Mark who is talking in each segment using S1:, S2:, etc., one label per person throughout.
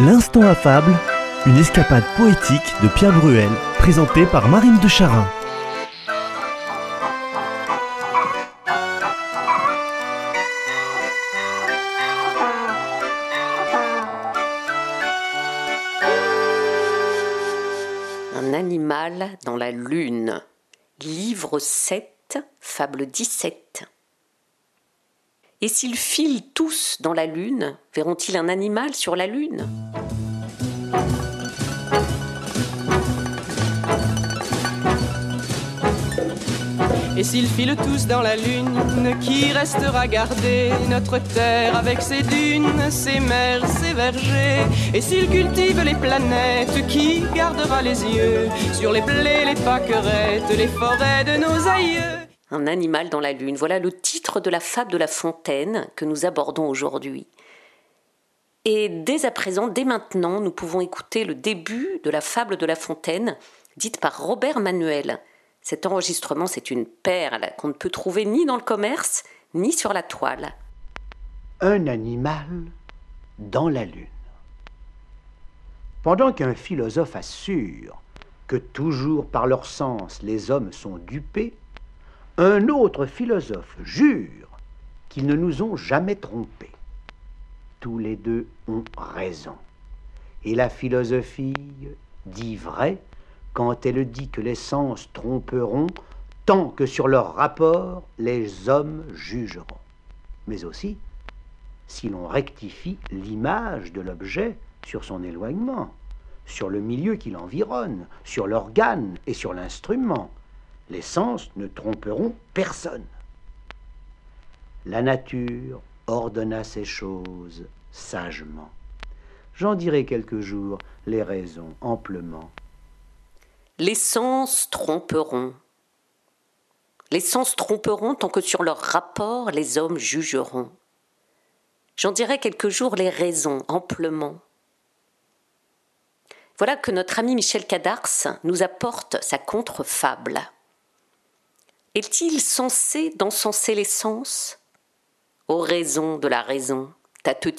S1: L'instant affable, une escapade poétique de Pierre Bruel, présentée par Marine de Charin.
S2: Un animal dans la lune. Livre 7, fable 17. Et s'ils filent tous dans la lune, verront-ils un animal sur la lune?
S3: Et s'ils filent tous dans la lune, qui restera garder notre terre avec ses dunes, ses mers, ses vergers. Et s'ils cultivent les planètes, qui gardera les yeux? Sur les blés, les pâquerettes, les forêts de nos aïeux
S2: Un animal dans la lune, voilà le titre de la fable de La Fontaine que nous abordons aujourd'hui. Et dès à présent, dès maintenant, nous pouvons écouter le début de la fable de La Fontaine, dite par Robert Manuel. Cet enregistrement, c'est une perle qu'on ne peut trouver ni dans le commerce, ni sur la toile.
S4: Un animal dans la lune. Pendant qu'un philosophe assure que toujours par leur sens les hommes sont dupés, un autre philosophe jure qu'ils ne nous ont jamais trompés. Tous les deux ont raison. Et la philosophie dit vrai quand elle dit que les sens tromperont tant que sur leur rapport les hommes jugeront. Mais aussi, si l'on rectifie l'image de l'objet sur son éloignement, sur le milieu qui l'environne, sur l'organe et sur l'instrument, les sens ne tromperont personne. La nature ordonna ces choses sagement. J'en dirai quelques jours les raisons amplement
S2: les sens tromperont. Les sens tromperont tant que sur leur rapport les hommes jugeront. J'en dirai quelques jours les raisons amplement. Voilà que notre ami Michel Cadars nous apporte sa contre-fable. Est-il censé d'encenser les sens Aux raisons de la raison, ta tu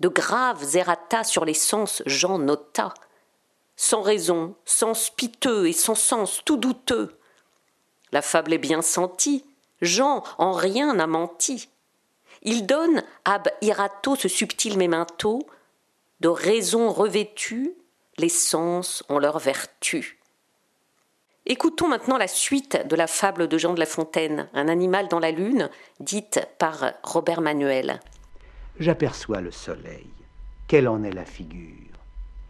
S2: de graves errata sur les sens j'en nota, sans raison, sens piteux et sans sens tout douteux. La fable est bien sentie, Jean en rien n'a menti. Il donne ab irato ce subtil memento, de raison revêtue, les sens ont leur vertu. Écoutons maintenant la suite de la fable de Jean de La Fontaine, Un animal dans la lune, dite par Robert Manuel.
S4: J'aperçois le soleil. Quelle en est la figure?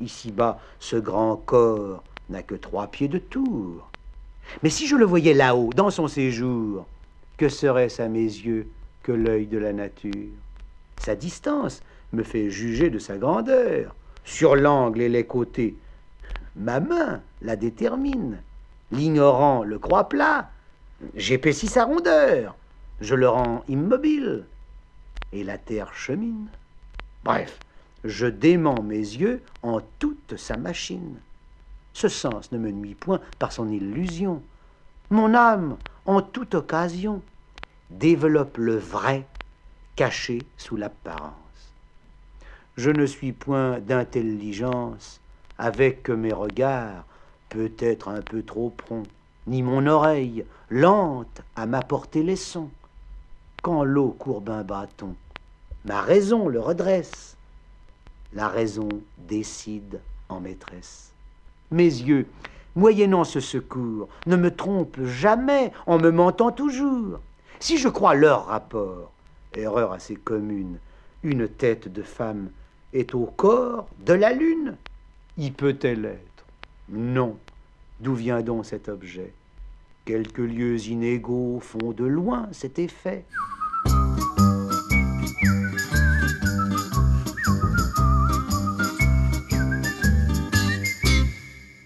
S4: Ici-bas, ce grand corps n'a que trois pieds de tour. Mais si je le voyais là-haut, dans son séjour, que serait-ce à mes yeux que l'œil de la nature? Sa distance me fait juger de sa grandeur. Sur l'angle et les côtés, ma main la détermine. L'ignorant le croit plat. J'épaissis sa rondeur. Je le rends immobile. Et la terre chemine. Bref, je dément mes yeux en toute sa machine. Ce sens ne me nuit point par son illusion. Mon âme, en toute occasion, développe le vrai caché sous l'apparence. Je ne suis point d'intelligence avec mes regards, peut-être un peu trop prompt, ni mon oreille lente à m'apporter les sons. Quand l'eau courbe un bâton, ma raison le redresse la raison décide en maîtresse. Mes yeux, moyennant ce secours, ne me trompent jamais en me mentant toujours. Si je crois leur rapport, erreur assez commune, une tête de femme est au corps de la lune, y peut-elle être Non. D'où vient donc cet objet? Quelques lieux inégaux font de loin cet effet.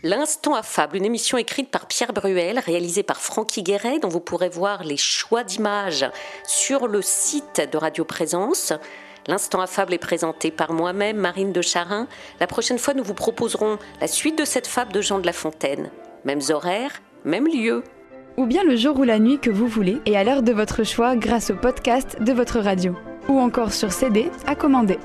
S2: L'Instant affable, une émission écrite par Pierre Bruel, réalisée par Francky Guéret, dont vous pourrez voir les choix d'images sur le site de Radio Présence. L'Instant affable est présenté par moi-même, Marine de Charin. La prochaine fois, nous vous proposerons la suite de cette fable de Jean de La Fontaine. Mêmes horaires, même lieu.
S5: Ou bien le jour ou la nuit que vous voulez, et à l'heure de votre choix grâce au podcast de votre radio. Ou encore sur CD à commander.